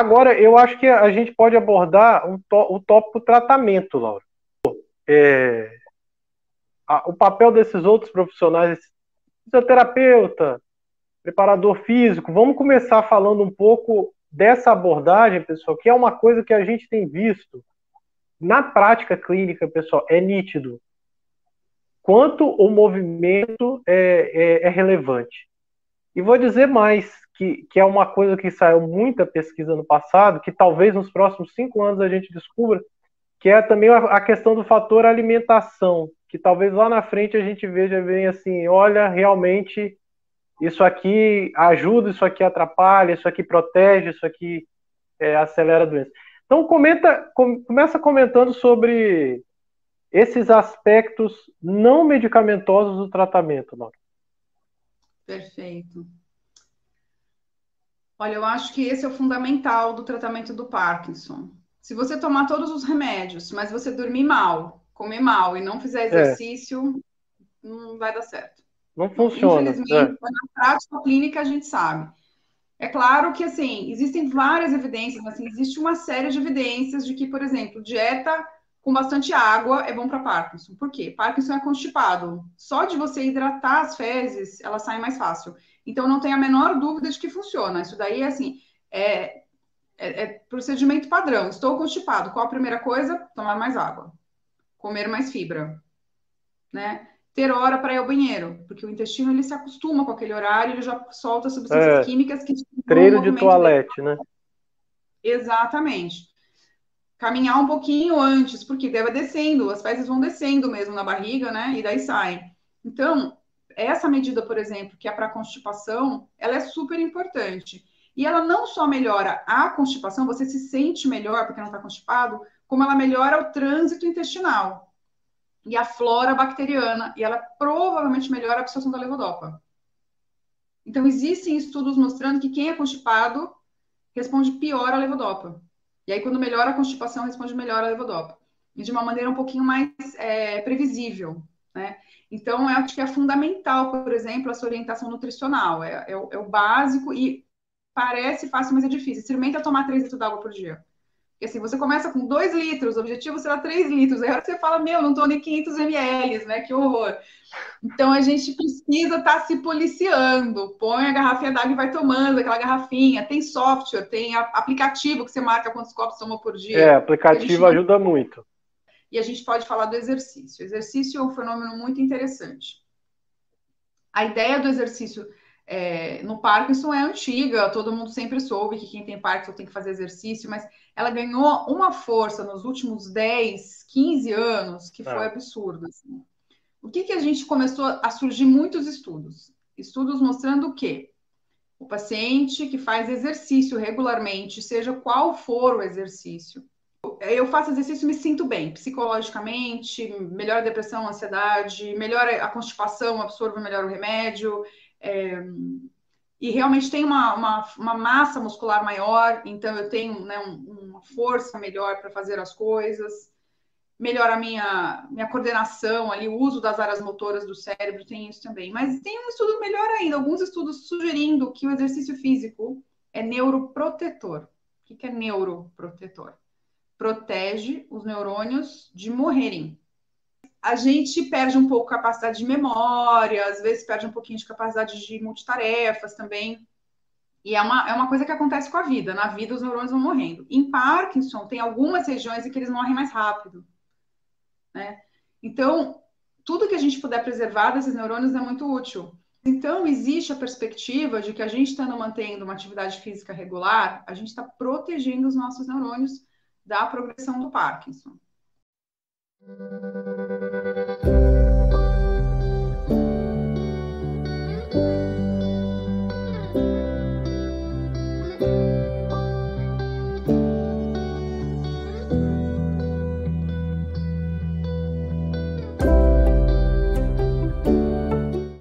agora, eu acho que a gente pode abordar um o tópico tratamento, Laura. É, a, o papel desses outros profissionais, fisioterapeuta, preparador físico, vamos começar falando um pouco dessa abordagem, pessoal, que é uma coisa que a gente tem visto na prática clínica, pessoal, é nítido quanto o movimento é, é, é relevante. E vou dizer mais, que, que é uma coisa que saiu muita pesquisa no passado, que talvez nos próximos cinco anos a gente descubra, que é também a, questão do fator alimentação, que talvez lá na frente a gente veja bem assim, olha, realmente isso aqui ajuda, isso aqui atrapalha, isso aqui protege, isso aqui é, acelera a doença. Então comenta, com, começa comentando sobre esses aspectos não medicamentosos do tratamento, Laura. Perfeito. Olha, eu acho que esse é o fundamental do tratamento do Parkinson. Se você tomar todos os remédios, mas você dormir mal, comer mal e não fizer é. exercício, é. não vai dar certo. Não funciona. Infelizmente, é. na prática clínica a gente sabe. É claro que, assim, existem várias evidências, assim, existe uma série de evidências de que, por exemplo, dieta com bastante água é bom para Parkinson. Por quê? Parkinson é constipado. Só de você hidratar as fezes, ela sai mais fácil. Então, não tem a menor dúvida de que funciona. Isso daí, assim, é, é, é procedimento padrão. Estou constipado. Qual a primeira coisa? Tomar mais água. Comer mais fibra. Né? Ter hora para ir ao banheiro, porque o intestino ele se acostuma com aquele horário, ele já solta substâncias é, químicas que treino de toalete, né? Exatamente caminhar um pouquinho antes, porque deve descendo, as fezes vão descendo mesmo na barriga, né? E daí saem. Então, essa medida, por exemplo, que é para constipação, ela é super importante. E ela não só melhora a constipação, você se sente melhor porque não está constipado, como ela melhora o trânsito intestinal e a flora bacteriana, e ela provavelmente melhora a absorção da levodopa. Então, existem estudos mostrando que quem é constipado responde pior à levodopa. E aí, quando melhora a constipação, responde melhor a levodopa. E de uma maneira um pouquinho mais é, previsível, né? Então, eu acho que é fundamental, por exemplo, essa orientação nutricional. É, é, o, é o básico e parece fácil, mas é difícil. Experimenta tomar 3 litros d'água por dia. Porque assim, você começa com 2 litros, o objetivo será 3 litros. Aí você fala, meu, não estou nem 500 ml, né? Que horror. Então a gente precisa estar tá se policiando. Põe a garrafinha d'água e vai tomando aquela garrafinha. Tem software, tem aplicativo que você marca quantos copos toma por dia. É, aplicativo ajuda muito. E a gente pode falar do exercício. O exercício é um fenômeno muito interessante. A ideia do exercício é, no Parkinson é antiga, todo mundo sempre soube que quem tem Parkinson tem que fazer exercício, mas ela ganhou uma força nos últimos 10, 15 anos que foi é. absurda. Assim. O que, que a gente começou a surgir muitos estudos? Estudos mostrando o quê? O paciente que faz exercício regularmente, seja qual for o exercício, eu faço exercício e me sinto bem, psicologicamente, melhora a depressão, a ansiedade, melhora a constipação, absorvo melhor o remédio, é, e realmente tem uma, uma, uma, massa muscular maior, então eu tenho né, um, uma força melhor para fazer as coisas, melhora a minha, minha coordenação ali, o uso das áreas motoras do cérebro, tem isso também. Mas tem um estudo melhor ainda, alguns estudos sugerindo que o exercício físico é neuroprotetor. O que é neuroprotetor? Protege os neurônios de morrerem a gente perde um pouco capacidade de memória, às vezes perde um pouquinho de capacidade de multitarefas também. E é uma, é uma coisa que acontece com a vida. Na vida, os neurônios vão morrendo. Em Parkinson, tem algumas regiões em que eles morrem mais rápido. Né? Então, tudo que a gente puder preservar desses neurônios é muito útil. Então, existe a perspectiva de que a gente estando mantendo uma atividade física regular, a gente está protegendo os nossos neurônios da progressão do Parkinson.